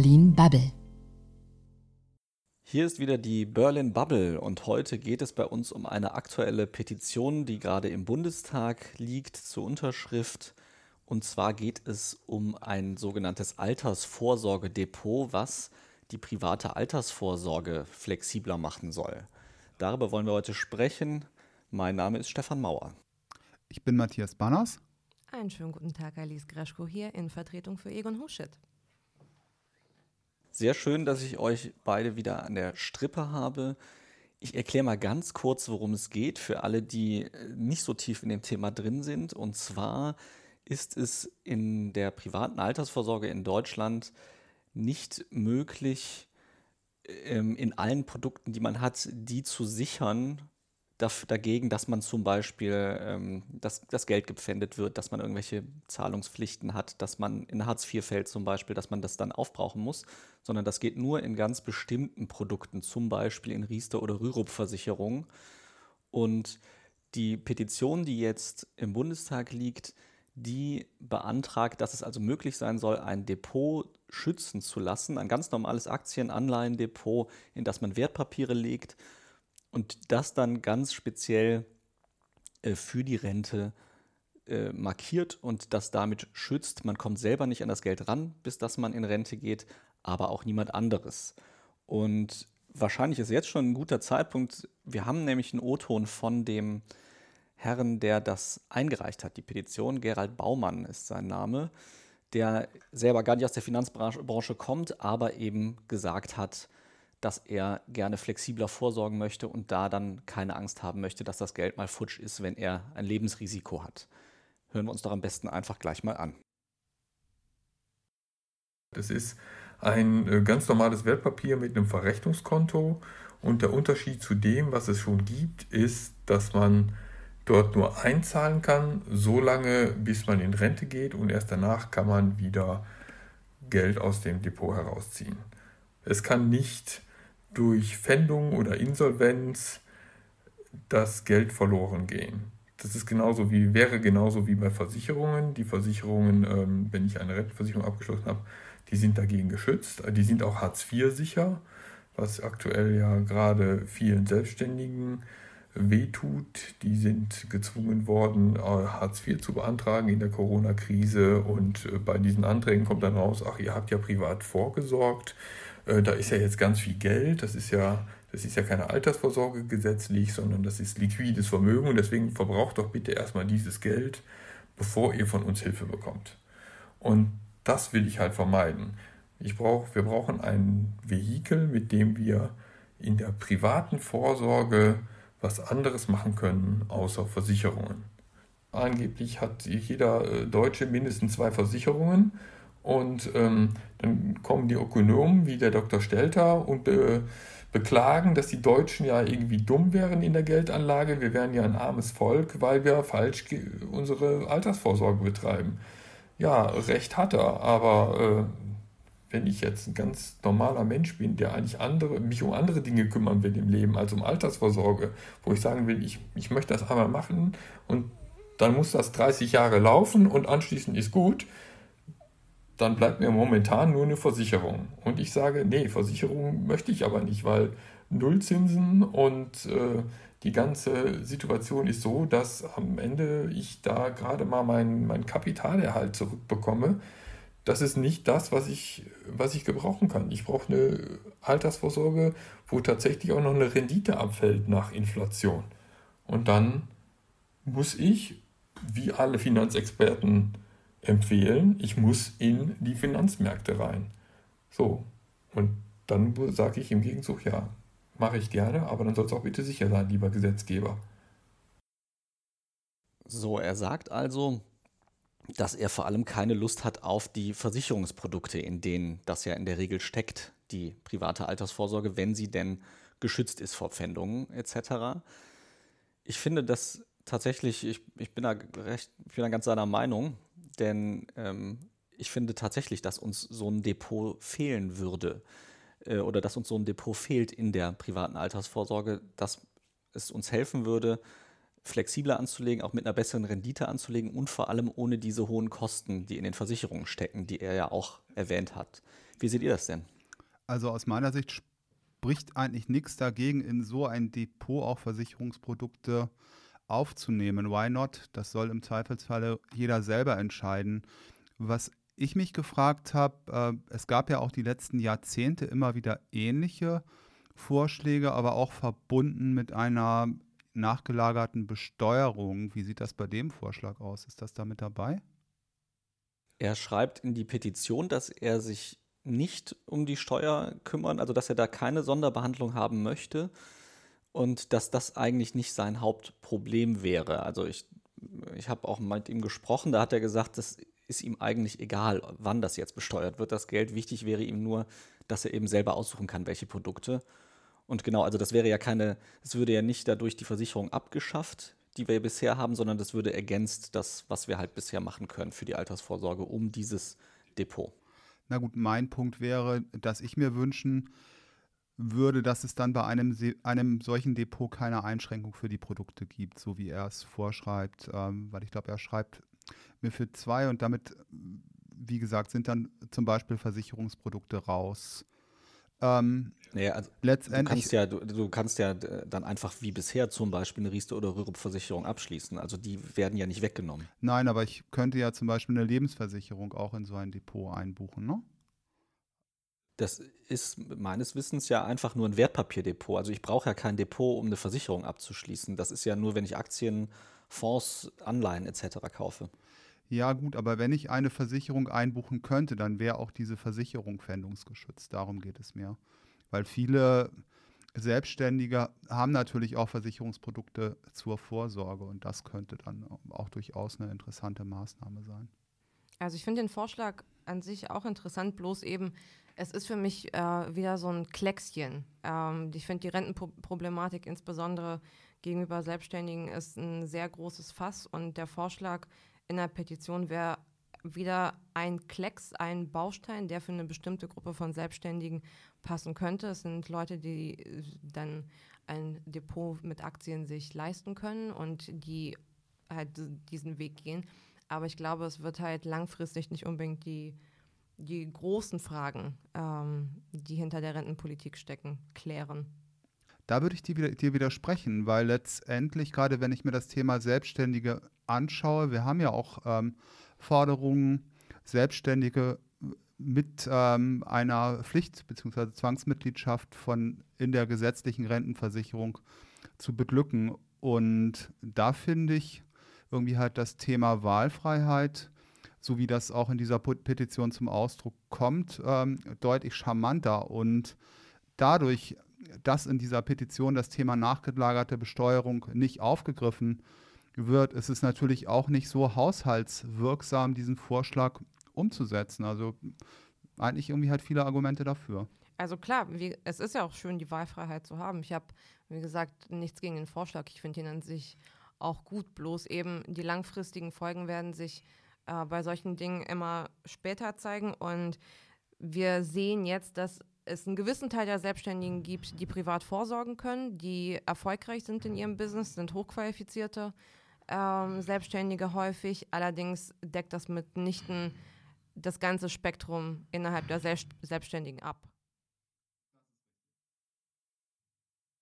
Berlin Bubble. Hier ist wieder die Berlin Bubble und heute geht es bei uns um eine aktuelle Petition, die gerade im Bundestag liegt zur Unterschrift. Und zwar geht es um ein sogenanntes Altersvorsorgedepot, was die private Altersvorsorge flexibler machen soll. Darüber wollen wir heute sprechen. Mein Name ist Stefan Mauer. Ich bin Matthias Banners. Einen schönen guten Tag, Alice Graschko hier in Vertretung für Egon Huschet. Sehr schön, dass ich euch beide wieder an der Strippe habe. Ich erkläre mal ganz kurz, worum es geht für alle, die äh, nicht so tief in dem Thema drin sind. Und zwar ist es in der privaten Altersvorsorge in Deutschland nicht möglich, ähm, in allen Produkten, die man hat, die zu sichern dagegen, dass man zum Beispiel, ähm, dass das Geld gepfändet wird, dass man irgendwelche Zahlungspflichten hat, dass man in Hartz IV fällt zum Beispiel, dass man das dann aufbrauchen muss, sondern das geht nur in ganz bestimmten Produkten, zum Beispiel in Riester- oder Rürup-Versicherungen. Und die Petition, die jetzt im Bundestag liegt, die beantragt, dass es also möglich sein soll, ein Depot schützen zu lassen, ein ganz normales Aktien-Anleihen-Depot, in das man Wertpapiere legt und das dann ganz speziell äh, für die Rente äh, markiert und das damit schützt. Man kommt selber nicht an das Geld ran, bis dass man in Rente geht, aber auch niemand anderes. Und wahrscheinlich ist jetzt schon ein guter Zeitpunkt. Wir haben nämlich einen O-Ton von dem Herrn, der das eingereicht hat, die Petition. Gerald Baumann ist sein Name, der selber gar nicht aus der Finanzbranche kommt, aber eben gesagt hat, dass er gerne flexibler vorsorgen möchte und da dann keine Angst haben möchte, dass das Geld mal futsch ist, wenn er ein Lebensrisiko hat. Hören wir uns doch am besten einfach gleich mal an. Das ist ein äh, ganz normales Wertpapier mit einem Verrechnungskonto und der Unterschied zu dem, was es schon gibt, ist, dass man dort nur einzahlen kann, so lange bis man in Rente geht und erst danach kann man wieder Geld aus dem Depot herausziehen. Es kann nicht durch Pfändung oder Insolvenz das Geld verloren gehen. Das ist genauso wie, wäre genauso wie bei Versicherungen. Die Versicherungen, ähm, wenn ich eine Rentenversicherung abgeschlossen habe, die sind dagegen geschützt. Die sind auch Hartz IV sicher, was aktuell ja gerade vielen Selbstständigen wehtut. Die sind gezwungen worden, äh, Hartz IV zu beantragen in der Corona-Krise und äh, bei diesen Anträgen kommt dann raus, ach, ihr habt ja privat vorgesorgt. Äh, da ist ja jetzt ganz viel Geld, das ist ja, das ist ja keine Altersvorsorge gesetzlich, sondern das ist liquides Vermögen und deswegen verbraucht doch bitte erstmal dieses Geld, bevor ihr von uns Hilfe bekommt. Und das will ich halt vermeiden. Ich brauch, wir brauchen ein Vehikel, mit dem wir in der privaten Vorsorge was anderes machen können, außer Versicherungen. Angeblich hat jeder äh, Deutsche mindestens zwei Versicherungen und ähm, dann kommen die Ökonomen wie der Dr. Stelter und be beklagen, dass die Deutschen ja irgendwie dumm wären in der Geldanlage. Wir wären ja ein armes Volk, weil wir falsch unsere Altersvorsorge betreiben. Ja, recht hat er, aber äh, wenn ich jetzt ein ganz normaler Mensch bin, der eigentlich andere, mich um andere Dinge kümmern will im Leben als um Altersvorsorge, wo ich sagen will, ich, ich möchte das einmal machen und dann muss das 30 Jahre laufen und anschließend ist gut, dann bleibt mir momentan nur eine Versicherung. Und ich sage, nee, Versicherung möchte ich aber nicht, weil Nullzinsen und äh, die ganze Situation ist so, dass am Ende ich da gerade mal meinen mein Kapitalerhalt zurückbekomme. Das ist nicht das, was ich, was ich gebrauchen kann. Ich brauche eine Altersvorsorge, wo tatsächlich auch noch eine Rendite abfällt nach Inflation. Und dann muss ich, wie alle Finanzexperten, empfehlen, ich muss in die Finanzmärkte rein. So, und dann sage ich im Gegenzug, ja, mache ich gerne, aber dann soll es auch bitte sicher sein, lieber Gesetzgeber. So, er sagt also, dass er vor allem keine Lust hat auf die Versicherungsprodukte, in denen das ja in der Regel steckt, die private Altersvorsorge, wenn sie denn geschützt ist vor Pfändungen etc. Ich finde das tatsächlich, ich, ich, bin da recht, ich bin da ganz seiner Meinung. Denn ähm, ich finde tatsächlich, dass uns so ein Depot fehlen würde äh, oder dass uns so ein Depot fehlt in der privaten Altersvorsorge, dass es uns helfen würde, flexibler anzulegen, auch mit einer besseren Rendite anzulegen und vor allem ohne diese hohen Kosten, die in den Versicherungen stecken, die er ja auch erwähnt hat. Wie seht ihr das denn? Also aus meiner Sicht spricht eigentlich nichts dagegen, in so ein Depot auch Versicherungsprodukte aufzunehmen. Why not? Das soll im Zweifelsfalle jeder selber entscheiden. Was ich mich gefragt habe, äh, es gab ja auch die letzten Jahrzehnte immer wieder ähnliche Vorschläge, aber auch verbunden mit einer nachgelagerten Besteuerung. Wie sieht das bei dem Vorschlag aus? Ist das da mit dabei? Er schreibt in die Petition, dass er sich nicht um die Steuer kümmern, also dass er da keine Sonderbehandlung haben möchte und dass das eigentlich nicht sein Hauptproblem wäre. Also ich, ich habe auch mit ihm gesprochen, da hat er gesagt, das ist ihm eigentlich egal, wann das jetzt besteuert wird, das Geld. Wichtig wäre ihm nur, dass er eben selber aussuchen kann, welche Produkte. Und genau, also das wäre ja keine, es würde ja nicht dadurch die Versicherung abgeschafft, die wir bisher haben, sondern das würde ergänzt das, was wir halt bisher machen können für die Altersvorsorge um dieses Depot. Na gut, mein Punkt wäre, dass ich mir wünschen würde, dass es dann bei einem, einem solchen Depot keine Einschränkung für die Produkte gibt, so wie er es vorschreibt, ähm, weil ich glaube, er schreibt mir für zwei und damit, wie gesagt, sind dann zum Beispiel Versicherungsprodukte raus. Ähm, naja, also letztendlich, du kannst ja, du, du, kannst ja dann einfach wie bisher zum Beispiel eine Riester- oder Rürup-Versicherung abschließen. Also die werden ja nicht weggenommen. Nein, aber ich könnte ja zum Beispiel eine Lebensversicherung auch in so ein Depot einbuchen, ne? Das ist meines Wissens ja einfach nur ein Wertpapierdepot. Also ich brauche ja kein Depot, um eine Versicherung abzuschließen. Das ist ja nur, wenn ich Aktien, Fonds, Anleihen etc. kaufe. Ja, gut, aber wenn ich eine Versicherung einbuchen könnte, dann wäre auch diese Versicherung pfändungsgeschützt. Darum geht es mir. Weil viele Selbstständige haben natürlich auch Versicherungsprodukte zur Vorsorge und das könnte dann auch durchaus eine interessante Maßnahme sein. Also ich finde den Vorschlag an sich auch interessant, bloß eben, es ist für mich äh, wieder so ein Kleckschen. Ähm, ich finde die Rentenproblematik insbesondere gegenüber Selbstständigen ist ein sehr großes Fass und der Vorschlag in der Petition wäre wieder ein Klecks, ein Baustein, der für eine bestimmte Gruppe von Selbstständigen passen könnte. Es sind Leute, die äh, dann ein Depot mit Aktien sich leisten können und die halt diesen Weg gehen. Aber ich glaube, es wird halt langfristig nicht unbedingt die, die großen Fragen, ähm, die hinter der Rentenpolitik stecken, klären. Da würde ich dir, widersprechen, weil letztendlich, gerade wenn ich mir das Thema Selbstständige anschaue, wir haben ja auch ähm, Forderungen, Selbstständige mit ähm, einer Pflicht- bzw. Zwangsmitgliedschaft von in der gesetzlichen Rentenversicherung zu beglücken. Und da finde ich irgendwie halt das Thema Wahlfreiheit, so wie das auch in dieser Petition zum Ausdruck kommt, ähm, deutlich charmanter. Und dadurch, dass in dieser Petition das Thema nachgelagerte Besteuerung nicht aufgegriffen wird, ist es natürlich auch nicht so haushaltswirksam, diesen Vorschlag umzusetzen. Also eigentlich irgendwie halt viele Argumente dafür. Also klar, wie, es ist ja auch schön, die Wahlfreiheit zu haben. Ich habe, wie gesagt, nichts gegen den Vorschlag. Ich finde ihn an sich auch gut. Bloß eben die langfristigen Folgen werden sich äh, bei solchen Dingen immer später zeigen. Und wir sehen jetzt, dass es einen gewissen Teil der Selbstständigen gibt, die privat vorsorgen können, die erfolgreich sind in ihrem Business, sind hochqualifizierte ähm, Selbstständige häufig. Allerdings deckt das mitnichten das ganze Spektrum innerhalb der Selbst Selbstständigen ab.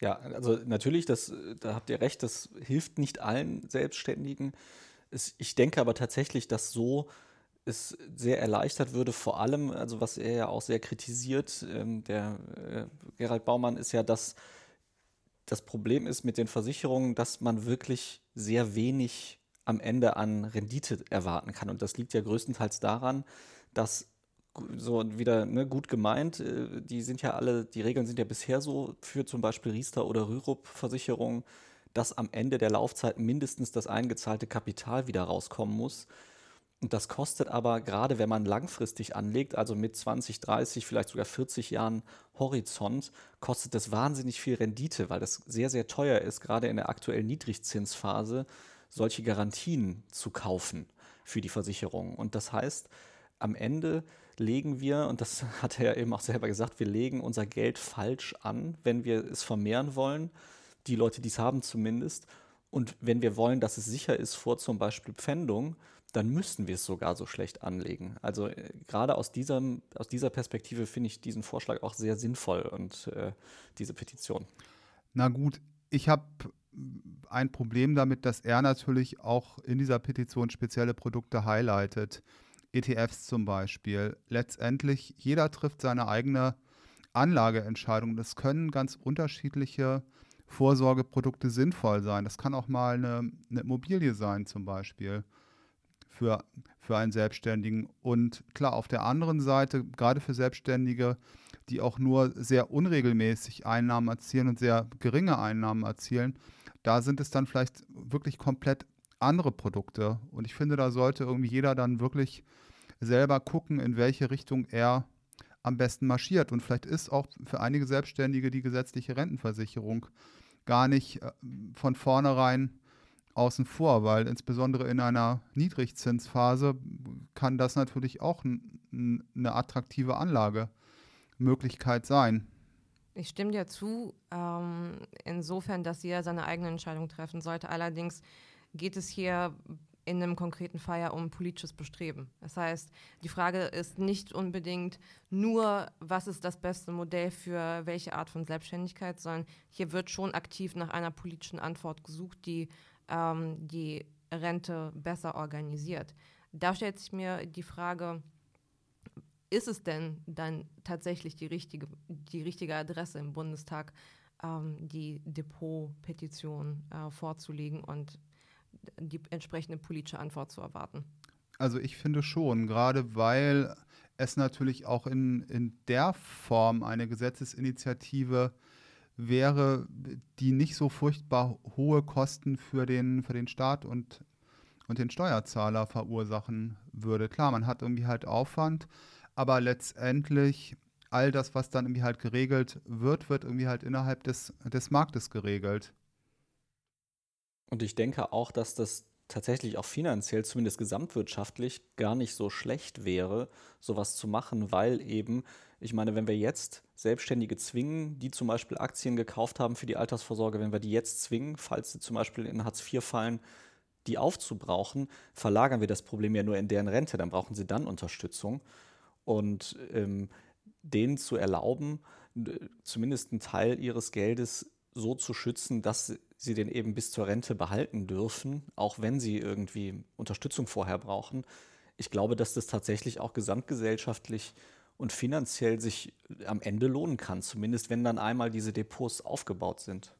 Ja, also natürlich, das, da habt ihr recht, das hilft nicht allen Selbstständigen. Es, ich denke aber tatsächlich, dass so es sehr erleichtert würde, vor allem, also was er ja auch sehr kritisiert, ähm, der äh, Gerald Baumann, ist ja, dass das Problem ist mit den Versicherungen, dass man wirklich sehr wenig am Ende an Rendite erwarten kann. Und das liegt ja größtenteils daran, dass so wieder ne, gut gemeint, äh, die sind ja alle, die Regeln sind ja bisher so für zum Beispiel Riester oder Rürup-Versicherungen, dass am Ende der Laufzeit mindestens das eingezahlte Kapital wieder rauskommen muss. Und das kostet aber, gerade wenn man langfristig anlegt, also mit 20, 30, vielleicht sogar 40 Jahren Horizont, kostet das wahnsinnig viel Rendite, weil das sehr, sehr teuer ist, gerade in der aktuellen Niedrigzinsphase, solche Garantien zu kaufen für die Versicherung. Und das heißt, am Ende legen wir, und das hat er ja eben auch selber gesagt, wir legen unser Geld falsch an, wenn wir es vermehren wollen, die Leute, die es haben zumindest, Und wenn wir wollen, dass es sicher ist vor zum Beispiel Pfändung, dann müssten wir es sogar so schlecht anlegen. Also äh, gerade aus, diesem, aus dieser Perspektive finde ich diesen Vorschlag auch sehr sinnvoll und äh, diese Petition. Na gut, ich habe ein Problem damit, dass er natürlich auch in dieser Petition spezielle Produkte highlightet. ETFs zum Beispiel. Letztendlich, jeder trifft seine eigene Anlageentscheidung. Das können ganz unterschiedliche Vorsorgeprodukte sinnvoll sein. Das kann auch mal eine, eine Immobilie sein zum Beispiel für, für einen Selbstständigen. Und klar, auf der anderen Seite, gerade für Selbstständige, die auch nur sehr unregelmäßig Einnahmen erzielen und sehr geringe Einnahmen erzielen, da sind es dann vielleicht wirklich komplett andere Produkte. Und ich finde, da sollte irgendwie jeder dann wirklich selber gucken, in welche Richtung er am besten marschiert. Und vielleicht ist auch für einige Selbstständige die gesetzliche Rentenversicherung gar nicht äh, von vornherein außen vor, weil insbesondere in einer Niedrigzinsphase kann das natürlich auch eine attraktive Anlagemöglichkeit sein. Ich stimme dir zu, ähm, insofern, dass jeder seine eigene Entscheidung treffen sollte. Allerdings geht es hier in einem konkreten Fall ja um politisches Bestreben. Das heißt, die Frage ist nicht unbedingt nur, was ist das beste Modell für welche Art von Selbstständigkeit, sondern hier wird schon aktiv nach einer politischen Antwort gesucht, die ähm, die Rente besser organisiert. Da stellt sich mir die Frage, ist es denn dann tatsächlich die richtige, die richtige Adresse im Bundestag, ähm, die Depot-Petition äh, vorzulegen und die entsprechende politische Antwort zu erwarten? Also ich finde schon, gerade weil es natürlich auch in, in der Form eine Gesetzesinitiative wäre, die nicht so furchtbar hohe Kosten für den, für den Staat und, und den Steuerzahler verursachen würde. Klar, man hat irgendwie halt Aufwand, aber letztendlich all das, was dann irgendwie halt geregelt wird, wird irgendwie halt innerhalb des, des Marktes geregelt. Und ich denke auch, dass das tatsächlich auch finanziell, zumindest gesamtwirtschaftlich, gar nicht so schlecht wäre, sowas zu machen, weil eben, ich meine, wenn wir jetzt Selbstständige zwingen, die zum Beispiel Aktien gekauft haben für die Altersvorsorge, wenn wir die jetzt zwingen, falls sie zum Beispiel in Hartz IV fallen, die aufzubrauchen, verlagern wir das Problem ja nur in deren Rente, dann brauchen sie dann Unterstützung. Und ähm, denen zu erlauben, zumindest einen Teil ihres Geldes so zu schützen, dass sie den eben bis zur Rente behalten dürfen, auch wenn sie irgendwie Unterstützung vorher brauchen. Ich glaube, dass das tatsächlich auch gesamtgesellschaftlich und finanziell sich am Ende lohnen kann, zumindest wenn dann einmal diese Depots aufgebaut sind.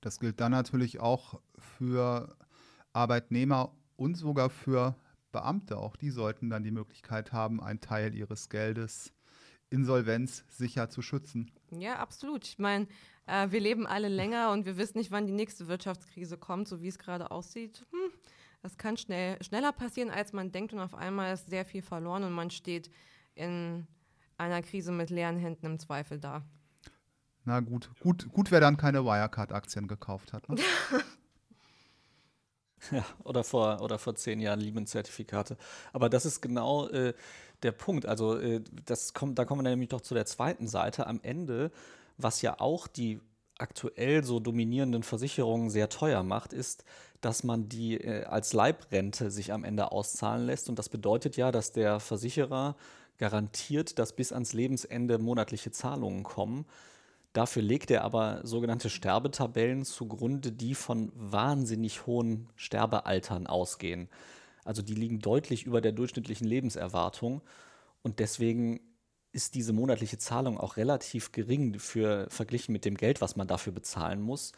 Das gilt dann natürlich auch für Arbeitnehmer und sogar für Beamte, auch die sollten dann die Möglichkeit haben, einen Teil ihres Geldes insolvenzsicher zu schützen. Ja, absolut. Ich meine, äh, wir leben alle länger und wir wissen nicht, wann die nächste Wirtschaftskrise kommt, so wie es gerade aussieht. Hm, das kann schnell, schneller passieren, als man denkt und auf einmal ist sehr viel verloren und man steht in einer Krise mit leeren Händen im Zweifel da. Na gut, gut, gut wer dann keine Wirecard-Aktien gekauft hat. Ne? Ja, oder vor, oder vor zehn Jahren Lehman-Zertifikate. Aber das ist genau äh, der Punkt. Also, äh, das kommt, da kommen wir nämlich doch zu der zweiten Seite. Am Ende, was ja auch die aktuell so dominierenden Versicherungen sehr teuer macht, ist, dass man die äh, als Leibrente sich am Ende auszahlen lässt. Und das bedeutet ja, dass der Versicherer garantiert, dass bis ans Lebensende monatliche Zahlungen kommen. Dafür legt er aber sogenannte Sterbetabellen zugrunde, die von wahnsinnig hohen Sterbealtern ausgehen. Also die liegen deutlich über der durchschnittlichen Lebenserwartung und deswegen ist diese monatliche Zahlung auch relativ gering für verglichen mit dem Geld, was man dafür bezahlen muss.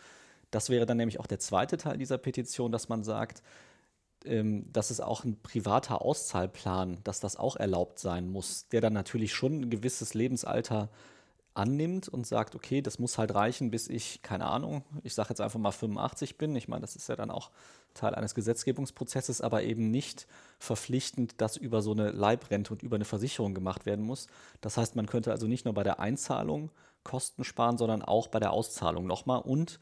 Das wäre dann nämlich auch der zweite Teil dieser Petition, dass man sagt, ähm, dass es auch ein privater Auszahlplan, dass das auch erlaubt sein muss, der dann natürlich schon ein gewisses Lebensalter annimmt und sagt, okay, das muss halt reichen, bis ich, keine Ahnung, ich sage jetzt einfach mal 85 bin. Ich meine, das ist ja dann auch Teil eines Gesetzgebungsprozesses, aber eben nicht verpflichtend, dass über so eine Leibrente und über eine Versicherung gemacht werden muss. Das heißt, man könnte also nicht nur bei der Einzahlung Kosten sparen, sondern auch bei der Auszahlung nochmal und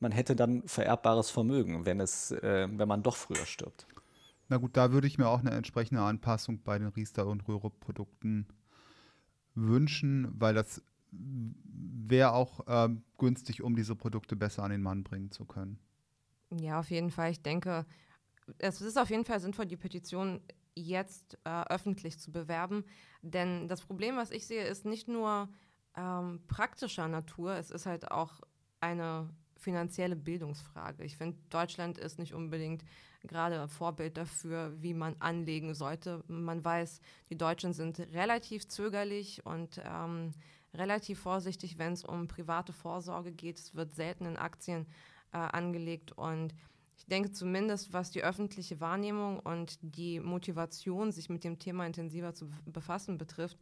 man hätte dann vererbbares Vermögen, wenn, es, äh, wenn man doch früher stirbt. Na gut, da würde ich mir auch eine entsprechende Anpassung bei den Riester- und Röhre-Produkten wünschen, weil das wäre auch ähm, günstig, um diese Produkte besser an den Mann bringen zu können. Ja, auf jeden Fall. Ich denke, es ist auf jeden Fall sinnvoll, die Petition jetzt äh, öffentlich zu bewerben. Denn das Problem, was ich sehe, ist nicht nur ähm, praktischer Natur, es ist halt auch eine finanzielle Bildungsfrage. Ich finde, Deutschland ist nicht unbedingt gerade Vorbild dafür, wie man anlegen sollte. Man weiß, die Deutschen sind relativ zögerlich und ähm, relativ vorsichtig, wenn es um private Vorsorge geht. Es wird selten in Aktien äh, angelegt und ich denke zumindest, was die öffentliche Wahrnehmung und die Motivation, sich mit dem Thema intensiver zu befassen, betrifft,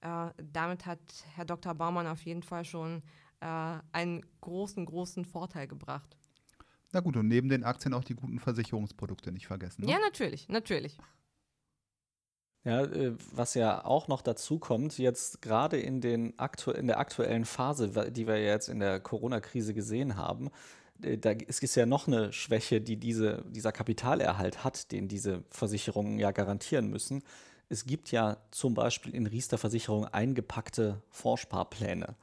äh, damit hat Herr Dr. Baumann auf jeden Fall schon äh, einen großen, großen Vorteil gebracht. Na gut, und neben den Aktien auch die guten Versicherungsprodukte nicht vergessen. Ne? Ja, natürlich, natürlich. Ja, äh, was ja auch noch dazu kommt, jetzt gerade in, den aktu in der aktuellen Phase, die wir jetzt in der Corona-Krise gesehen haben, da ist es ja noch eine Schwäche, die diese, dieser Kapitalerhalt hat, den diese Versicherungen ja garantieren müssen. Es gibt ja zum Beispiel in Riester-Versicherungen eingepackte Vorsparpläne.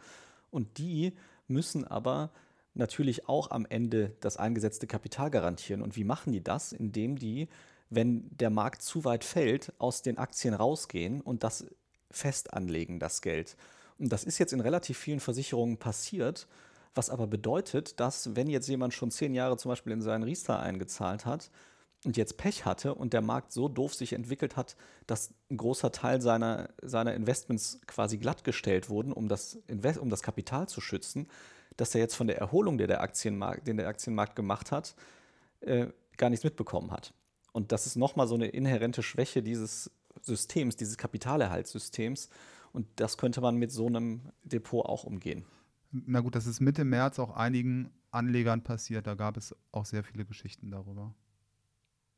Und die müssen aber natürlich auch am Ende das eingesetzte Kapital garantieren. Und wie machen die das? Indem die, wenn der Markt zu weit fällt, aus den Aktien rausgehen und das fest anlegen, das Geld. Und das ist jetzt in relativ vielen Versicherungen passiert. Was aber bedeutet, dass wenn jetzt jemand schon zehn Jahre zum Beispiel in seinen Riester eingezahlt hat und jetzt Pech hatte und der Markt so doof sich entwickelt hat, dass ein großer Teil seiner, seiner Investments quasi glattgestellt wurden, um das, Invest um das Kapital zu schützen, dass er jetzt von der Erholung, die der Aktienmarkt, den der Aktienmarkt gemacht hat, äh, gar nichts mitbekommen hat. Und das ist nochmal so eine inhärente Schwäche dieses Systems, dieses Kapitalerhaltssystems. Und das könnte man mit so einem Depot auch umgehen. Na gut, das ist Mitte März auch einigen Anlegern passiert. Da gab es auch sehr viele Geschichten darüber.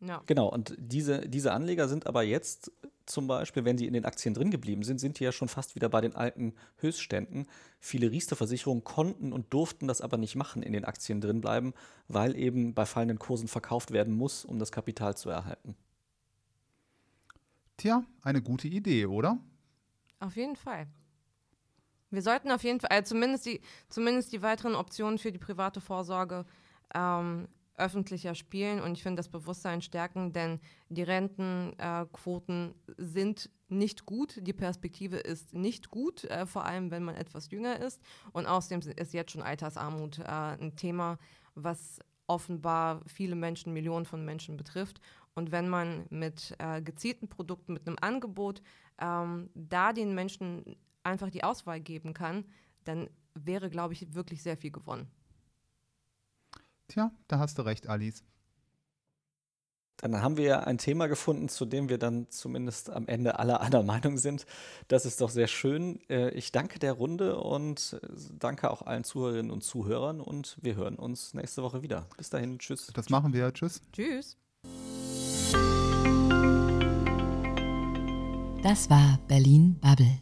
Ja. Genau, und diese, diese Anleger sind aber jetzt zum Beispiel, wenn sie in den Aktien drin geblieben sind, sind die ja schon fast wieder bei den alten Höchstständen. Viele Riester-Versicherungen konnten und durften das aber nicht machen, in den Aktien drin bleiben, weil eben bei fallenden Kursen verkauft werden muss, um das Kapital zu erhalten. Tja, eine gute Idee, oder? Auf jeden Fall. Wir sollten auf jeden Fall, also zumindest, die, zumindest die weiteren Optionen für die private Vorsorge ähm, öffentlicher spielen und ich finde das Bewusstsein stärken, denn die Rentenquoten äh, sind nicht gut, die Perspektive ist nicht gut, äh, vor allem wenn man etwas jünger ist und außerdem ist jetzt schon Altersarmut äh, ein Thema, was offenbar viele Menschen, Millionen von Menschen betrifft. Und wenn man mit äh, gezielten Produkten, mit einem Angebot ähm, da den Menschen einfach die Auswahl geben kann, dann wäre, glaube ich, wirklich sehr viel gewonnen. Tja, da hast du recht, Alice. Dann haben wir ja ein Thema gefunden, zu dem wir dann zumindest am Ende aller einer Meinung sind. Das ist doch sehr schön. Äh, ich danke der Runde und äh, danke auch allen Zuhörerinnen und Zuhörern und wir hören uns nächste Woche wieder. Bis dahin, tschüss. Das machen wir. Tschüss. Tschüss. Das war Berlin Bubble.